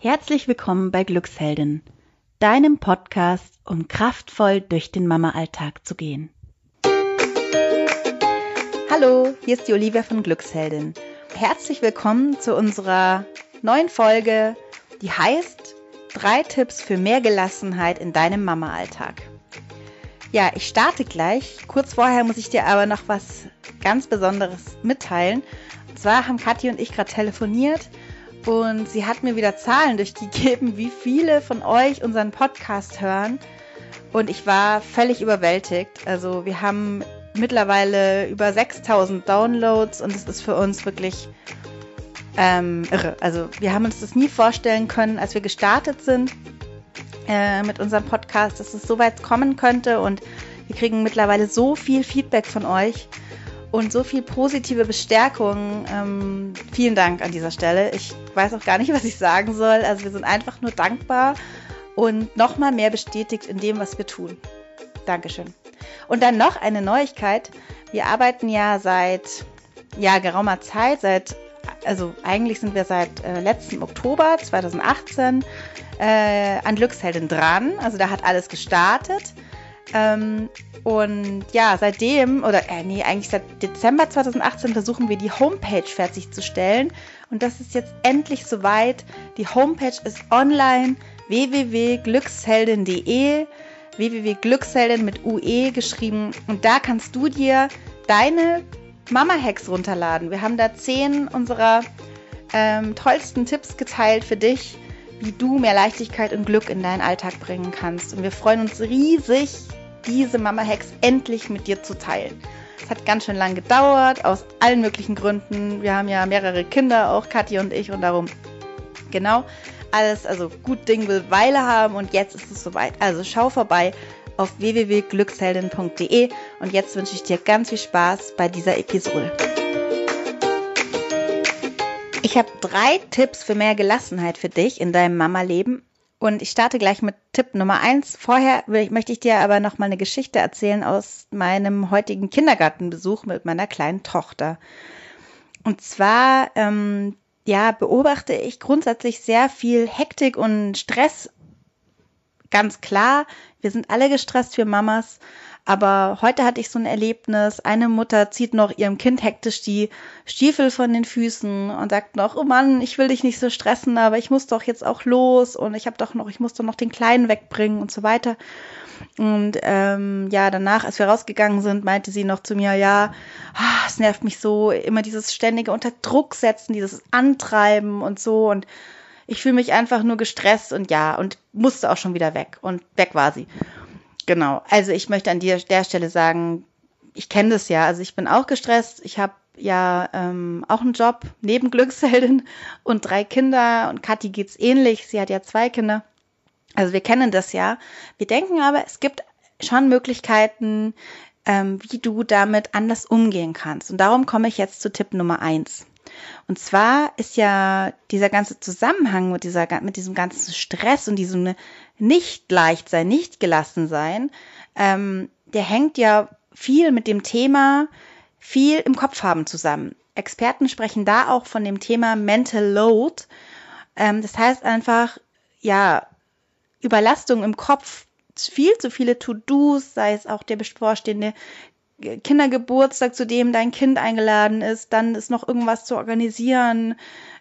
Herzlich willkommen bei Glücksheldin, deinem Podcast, um kraftvoll durch den Mama-Alltag zu gehen. Hallo, hier ist die Olivia von Glücksheldin. Herzlich willkommen zu unserer neuen Folge, die heißt Drei Tipps für mehr Gelassenheit in deinem Mama-Alltag. Ja, ich starte gleich. Kurz vorher muss ich dir aber noch was ganz Besonderes mitteilen. Und zwar haben Kathi und ich gerade telefoniert und sie hat mir wieder Zahlen durchgegeben, wie viele von euch unseren Podcast hören. Und ich war völlig überwältigt. Also wir haben mittlerweile über 6000 Downloads und es ist für uns wirklich ähm, irre. Also wir haben uns das nie vorstellen können, als wir gestartet sind äh, mit unserem Podcast, dass es so weit kommen könnte und wir kriegen mittlerweile so viel Feedback von euch und so viel positive Bestärkung. Ähm, vielen Dank an dieser Stelle. Ich weiß auch gar nicht, was ich sagen soll. Also wir sind einfach nur dankbar und nochmal mehr bestätigt in dem, was wir tun. Dankeschön. Und dann noch eine Neuigkeit. Wir arbeiten ja seit ja, geraumer Zeit, seit, also eigentlich sind wir seit äh, letzten Oktober 2018 äh, an Glücksheldin dran. Also da hat alles gestartet. Ähm, und ja, seitdem, oder äh, nee, eigentlich seit Dezember 2018 versuchen wir die Homepage fertigzustellen. Und das ist jetzt endlich soweit. Die Homepage ist online www.glücksheldin.de www.glücksheldin mit UE geschrieben. Und da kannst du dir deine Mama-Hacks runterladen. Wir haben da zehn unserer ähm, tollsten Tipps geteilt für dich, wie du mehr Leichtigkeit und Glück in deinen Alltag bringen kannst. Und wir freuen uns riesig, diese Mama-Hacks endlich mit dir zu teilen. Es hat ganz schön lang gedauert, aus allen möglichen Gründen. Wir haben ja mehrere Kinder, auch Kathi und ich, und darum genau alles, also gut Ding will Weile haben und jetzt ist es soweit. Also schau vorbei auf www.glücksheldin.de und jetzt wünsche ich dir ganz viel Spaß bei dieser Episode. Ich habe drei Tipps für mehr Gelassenheit für dich in deinem Mama-Leben und ich starte gleich mit Tipp Nummer eins. Vorher will, möchte ich dir aber noch mal eine Geschichte erzählen aus meinem heutigen Kindergartenbesuch mit meiner kleinen Tochter. Und zwar, ähm, ja, beobachte ich grundsätzlich sehr viel Hektik und Stress. Ganz klar, wir sind alle gestresst für Mamas. Aber heute hatte ich so ein Erlebnis. Eine Mutter zieht noch ihrem Kind hektisch die Stiefel von den Füßen und sagt noch, oh Mann, ich will dich nicht so stressen, aber ich muss doch jetzt auch los und ich habe doch noch, ich muss doch noch den Kleinen wegbringen und so weiter. Und ähm, ja, danach, als wir rausgegangen sind, meinte sie noch zu mir, ja, ah, es nervt mich so, immer dieses ständige unter Druck setzen, dieses Antreiben und so. Und ich fühle mich einfach nur gestresst und ja, und musste auch schon wieder weg. Und weg war sie. Genau. Also ich möchte an der, der Stelle sagen, ich kenne das ja. Also ich bin auch gestresst. Ich habe ja ähm, auch einen Job neben Glücksheldin und drei Kinder und Kathi geht's ähnlich. Sie hat ja zwei Kinder. Also wir kennen das ja. Wir denken aber, es gibt schon Möglichkeiten, ähm, wie du damit anders umgehen kannst. Und darum komme ich jetzt zu Tipp Nummer eins. Und zwar ist ja dieser ganze Zusammenhang mit, dieser, mit diesem ganzen Stress und diesem nicht leicht sein, nicht gelassen sein, ähm, der hängt ja viel mit dem Thema viel im Kopf haben zusammen. Experten sprechen da auch von dem Thema Mental Load. Ähm, das heißt einfach, ja, Überlastung im Kopf, viel zu viele To-Dos, sei es auch der bevorstehende Kindergeburtstag, zu dem dein Kind eingeladen ist, dann ist noch irgendwas zu organisieren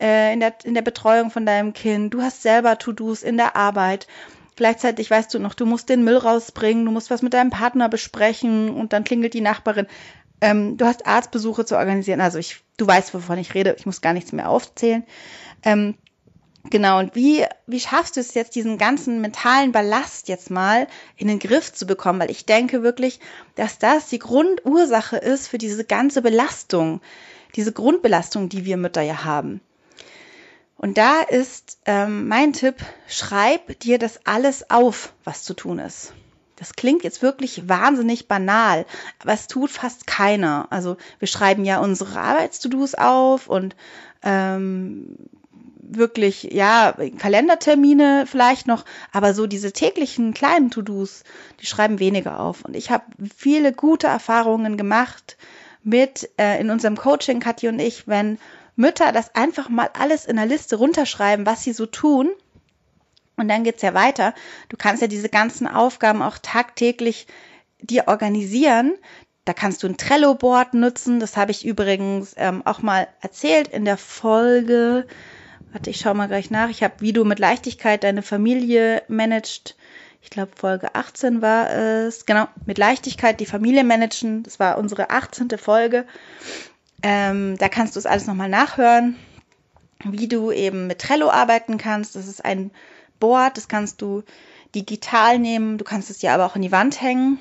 äh, in, der, in der Betreuung von deinem Kind. Du hast selber To-Dos in der Arbeit. Gleichzeitig weißt du noch, du musst den Müll rausbringen, du musst was mit deinem Partner besprechen und dann klingelt die Nachbarin. Ähm, du hast Arztbesuche zu organisieren. Also ich, du weißt, wovon ich rede. Ich muss gar nichts mehr aufzählen. Ähm, Genau, und wie, wie schaffst du es jetzt, diesen ganzen mentalen Ballast jetzt mal in den Griff zu bekommen? Weil ich denke wirklich, dass das die Grundursache ist für diese ganze Belastung, diese Grundbelastung, die wir Mütter ja haben. Und da ist ähm, mein Tipp, schreib dir das alles auf, was zu tun ist. Das klingt jetzt wirklich wahnsinnig banal, aber es tut fast keiner. Also wir schreiben ja unsere Arbeits-To-Dos auf und ähm, wirklich, ja, Kalendertermine vielleicht noch, aber so diese täglichen kleinen To-Dos, die schreiben weniger auf. Und ich habe viele gute Erfahrungen gemacht mit äh, in unserem Coaching, Kathi und ich, wenn Mütter das einfach mal alles in der Liste runterschreiben, was sie so tun. Und dann geht's ja weiter. Du kannst ja diese ganzen Aufgaben auch tagtäglich dir organisieren. Da kannst du ein Trello-Board nutzen. Das habe ich übrigens ähm, auch mal erzählt in der Folge. Warte, ich schau mal gleich nach. Ich habe, wie du mit Leichtigkeit deine Familie managst. Ich glaube, Folge 18 war es. Genau, mit Leichtigkeit die Familie managen. Das war unsere 18. Folge. Ähm, da kannst du es alles nochmal nachhören, wie du eben mit Trello arbeiten kannst. Das ist ein Board, das kannst du digital nehmen. Du kannst es ja aber auch in die Wand hängen.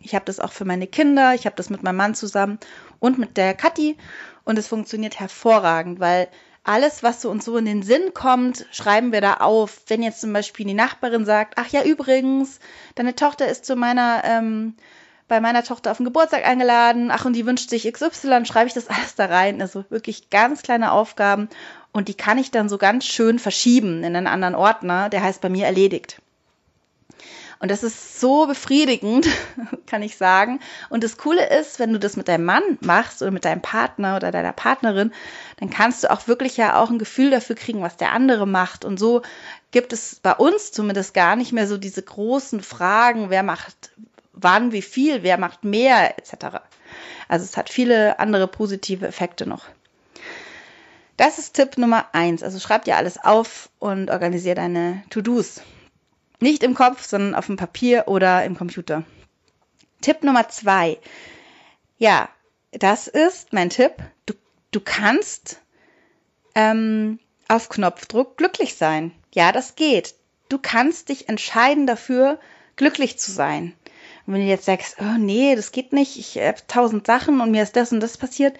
Ich habe das auch für meine Kinder. Ich habe das mit meinem Mann zusammen und mit der Kathi. Und es funktioniert hervorragend, weil alles, was so uns so in den Sinn kommt, schreiben wir da auf. Wenn jetzt zum Beispiel die Nachbarin sagt, ach ja, übrigens, deine Tochter ist zu meiner ähm, bei meiner Tochter auf den Geburtstag eingeladen. Ach, und die wünscht sich XY, schreibe ich das alles da rein. Also wirklich ganz kleine Aufgaben. Und die kann ich dann so ganz schön verschieben in einen anderen Ordner. Der heißt bei mir erledigt. Und das ist so befriedigend, kann ich sagen. Und das Coole ist, wenn du das mit deinem Mann machst oder mit deinem Partner oder deiner Partnerin, dann kannst du auch wirklich ja auch ein Gefühl dafür kriegen, was der andere macht. Und so gibt es bei uns zumindest gar nicht mehr so diese großen Fragen, wer macht wann, wie viel, wer macht mehr, etc. Also es hat viele andere positive Effekte noch. Das ist Tipp Nummer eins. Also schreib dir alles auf und organisiere deine To-Dos. Nicht im Kopf, sondern auf dem Papier oder im Computer. Tipp Nummer zwei. Ja, das ist mein Tipp. Du, du kannst ähm, auf Knopfdruck glücklich sein. Ja, das geht. Du kannst dich entscheiden dafür, glücklich zu sein. Und wenn du jetzt sagst, oh nee, das geht nicht, ich habe tausend Sachen und mir ist das und das passiert.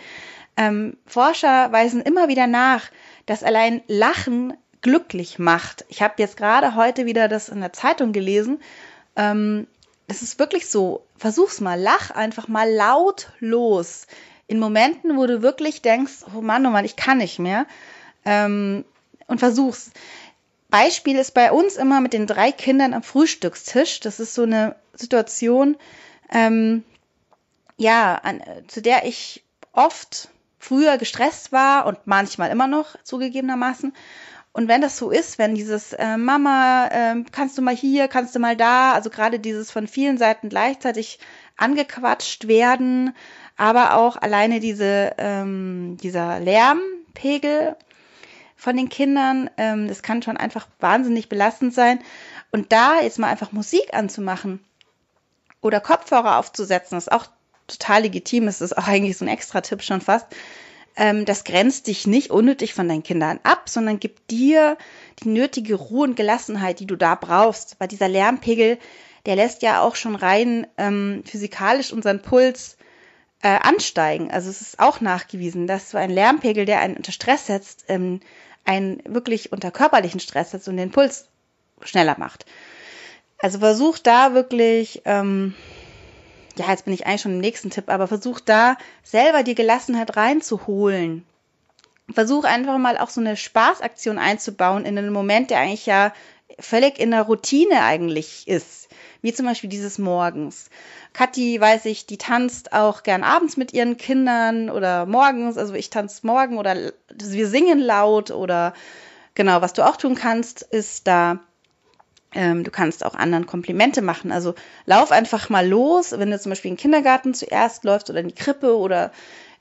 Ähm, Forscher weisen immer wieder nach, dass allein Lachen glücklich macht. Ich habe jetzt gerade heute wieder das in der Zeitung gelesen. Ähm, das ist wirklich so. Versuch's mal, lach einfach mal laut los. In Momenten, wo du wirklich denkst, oh Mann, oh Mann, ich kann nicht mehr. Ähm, und versuch's. Beispiel ist bei uns immer mit den drei Kindern am Frühstückstisch. Das ist so eine Situation, ähm, ja, an, zu der ich oft früher gestresst war und manchmal immer noch zugegebenermaßen. Und wenn das so ist, wenn dieses äh, Mama, äh, kannst du mal hier, kannst du mal da, also gerade dieses von vielen Seiten gleichzeitig angequatscht werden, aber auch alleine diese, ähm, dieser Lärmpegel von den Kindern. Ähm, das kann schon einfach wahnsinnig belastend sein. Und da jetzt mal einfach Musik anzumachen oder Kopfhörer aufzusetzen, ist auch total legitim. Es ist auch eigentlich so ein extra Tipp schon fast. Ähm, das grenzt dich nicht unnötig von deinen Kindern ab, sondern gibt dir die nötige Ruhe und Gelassenheit, die du da brauchst. Weil dieser Lärmpegel, der lässt ja auch schon rein ähm, physikalisch unseren Puls äh, ansteigen. Also es ist auch nachgewiesen, dass so ein Lärmpegel, der einen unter Stress setzt, ähm, einen wirklich unter körperlichen Stress setzt und den Puls schneller macht. Also versuch da wirklich, ähm, ja, jetzt bin ich eigentlich schon im nächsten Tipp, aber versuch da selber die Gelassenheit reinzuholen. Versuch einfach mal auch so eine Spaßaktion einzubauen in einen Moment, der eigentlich ja völlig in der Routine eigentlich ist. Wie zum Beispiel dieses Morgens. Kathi, weiß ich, die tanzt auch gern abends mit ihren Kindern oder morgens. Also ich tanze morgen oder wir singen laut oder genau, was du auch tun kannst, ist da ähm, du kannst auch anderen Komplimente machen. Also lauf einfach mal los, wenn du zum Beispiel in den Kindergarten zuerst läufst oder in die Krippe oder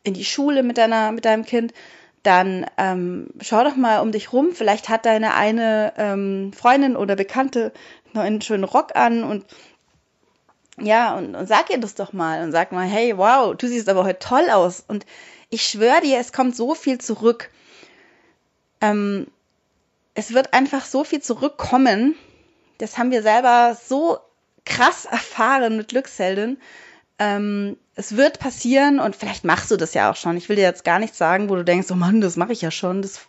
in die Schule mit deiner, mit deinem Kind, dann ähm, schau doch mal um dich rum. Vielleicht hat deine eine ähm, Freundin oder Bekannte einen schönen Rock an und ja, und, und sag ihr das doch mal und sag mal, hey, wow, du siehst aber heute toll aus. Und ich schwöre dir, es kommt so viel zurück. Ähm, es wird einfach so viel zurückkommen. Das haben wir selber so krass erfahren mit Glücksheldin. Ähm, es wird passieren und vielleicht machst du das ja auch schon. Ich will dir jetzt gar nicht sagen, wo du denkst, oh Mann, das mache ich ja schon. Das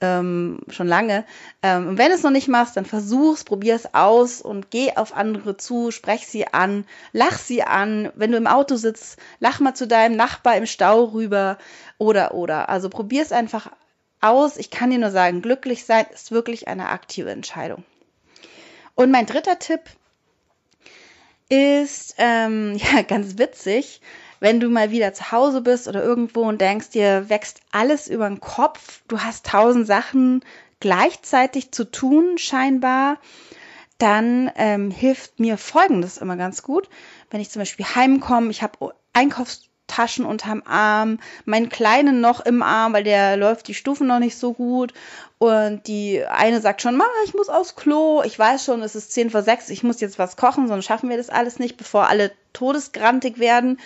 ähm, schon lange. Ähm, und wenn es noch nicht machst, dann versuch's, probier es aus und geh auf andere zu, sprech sie an, lach sie an. Wenn du im Auto sitzt, lach mal zu deinem Nachbar im Stau rüber oder oder. Also probier es einfach aus. Ich kann dir nur sagen, glücklich sein ist wirklich eine aktive Entscheidung. Und mein dritter Tipp ist ähm, ja ganz witzig. Wenn du mal wieder zu Hause bist oder irgendwo und denkst, dir wächst alles über den Kopf, du hast tausend Sachen gleichzeitig zu tun, scheinbar, dann ähm, hilft mir Folgendes immer ganz gut. Wenn ich zum Beispiel heimkomme, ich habe Einkaufstaschen unterm Arm, meinen Kleinen noch im Arm, weil der läuft die Stufen noch nicht so gut. Und die eine sagt schon, Mama, ich muss aufs Klo. Ich weiß schon, es ist 10 vor 6, ich muss jetzt was kochen, sonst schaffen wir das alles nicht, bevor alle todesgrantig werden.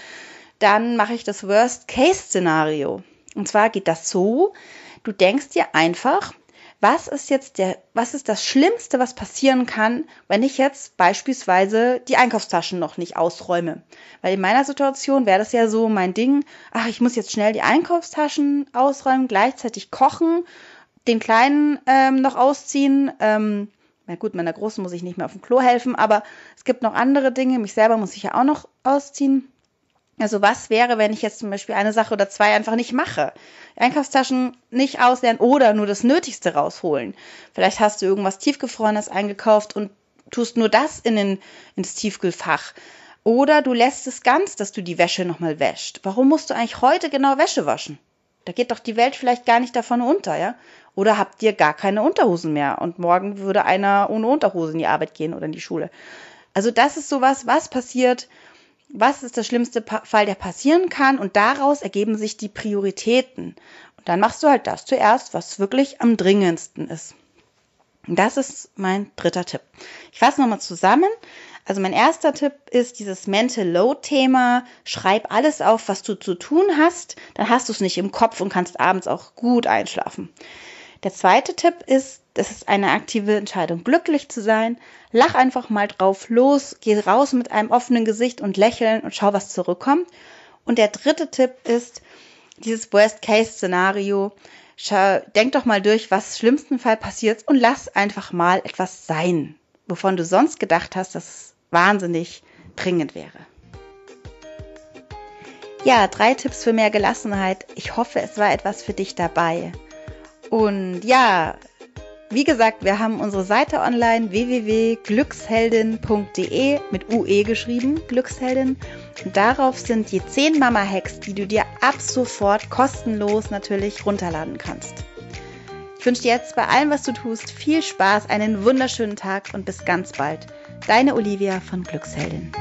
Dann mache ich das Worst-Case-Szenario. Und zwar geht das so, du denkst dir einfach, was ist jetzt der, was ist das Schlimmste, was passieren kann, wenn ich jetzt beispielsweise die Einkaufstaschen noch nicht ausräume? Weil in meiner Situation wäre das ja so mein Ding, ach, ich muss jetzt schnell die Einkaufstaschen ausräumen, gleichzeitig kochen, den Kleinen ähm, noch ausziehen. Ähm, na gut, meiner Großen muss ich nicht mehr auf dem Klo helfen, aber es gibt noch andere Dinge. Mich selber muss ich ja auch noch ausziehen. Also was wäre, wenn ich jetzt zum Beispiel eine Sache oder zwei einfach nicht mache? Einkaufstaschen nicht auslernen oder nur das Nötigste rausholen. Vielleicht hast du irgendwas Tiefgefrorenes eingekauft und tust nur das in den, ins Tiefkühlfach. Oder du lässt es ganz, dass du die Wäsche nochmal wäscht. Warum musst du eigentlich heute genau Wäsche waschen? Da geht doch die Welt vielleicht gar nicht davon unter, ja? Oder habt ihr gar keine Unterhosen mehr und morgen würde einer ohne Unterhose in die Arbeit gehen oder in die Schule? Also das ist sowas, was passiert, was ist der schlimmste Fall, der passieren kann und daraus ergeben sich die Prioritäten. Und dann machst du halt das zuerst, was wirklich am dringendsten ist. Und das ist mein dritter Tipp. Ich fasse nochmal zusammen. Also mein erster Tipp ist dieses Mental Load Thema. Schreib alles auf, was du zu tun hast. Dann hast du es nicht im Kopf und kannst abends auch gut einschlafen. Der zweite Tipp ist, das ist eine aktive Entscheidung, glücklich zu sein. Lach einfach mal drauf los, geh raus mit einem offenen Gesicht und lächeln und schau, was zurückkommt. Und der dritte Tipp ist dieses Worst-Case-Szenario. Denk doch mal durch, was schlimmsten Fall passiert und lass einfach mal etwas sein, wovon du sonst gedacht hast, dass es wahnsinnig dringend wäre. Ja, drei Tipps für mehr Gelassenheit. Ich hoffe, es war etwas für dich dabei. Und ja, wie gesagt, wir haben unsere Seite online www.glücksheldin.de mit UE geschrieben, Glücksheldin. Darauf sind die 10 Mama-Hacks, die du dir ab sofort kostenlos natürlich runterladen kannst. Ich wünsche dir jetzt bei allem, was du tust, viel Spaß, einen wunderschönen Tag und bis ganz bald. Deine Olivia von Glücksheldin.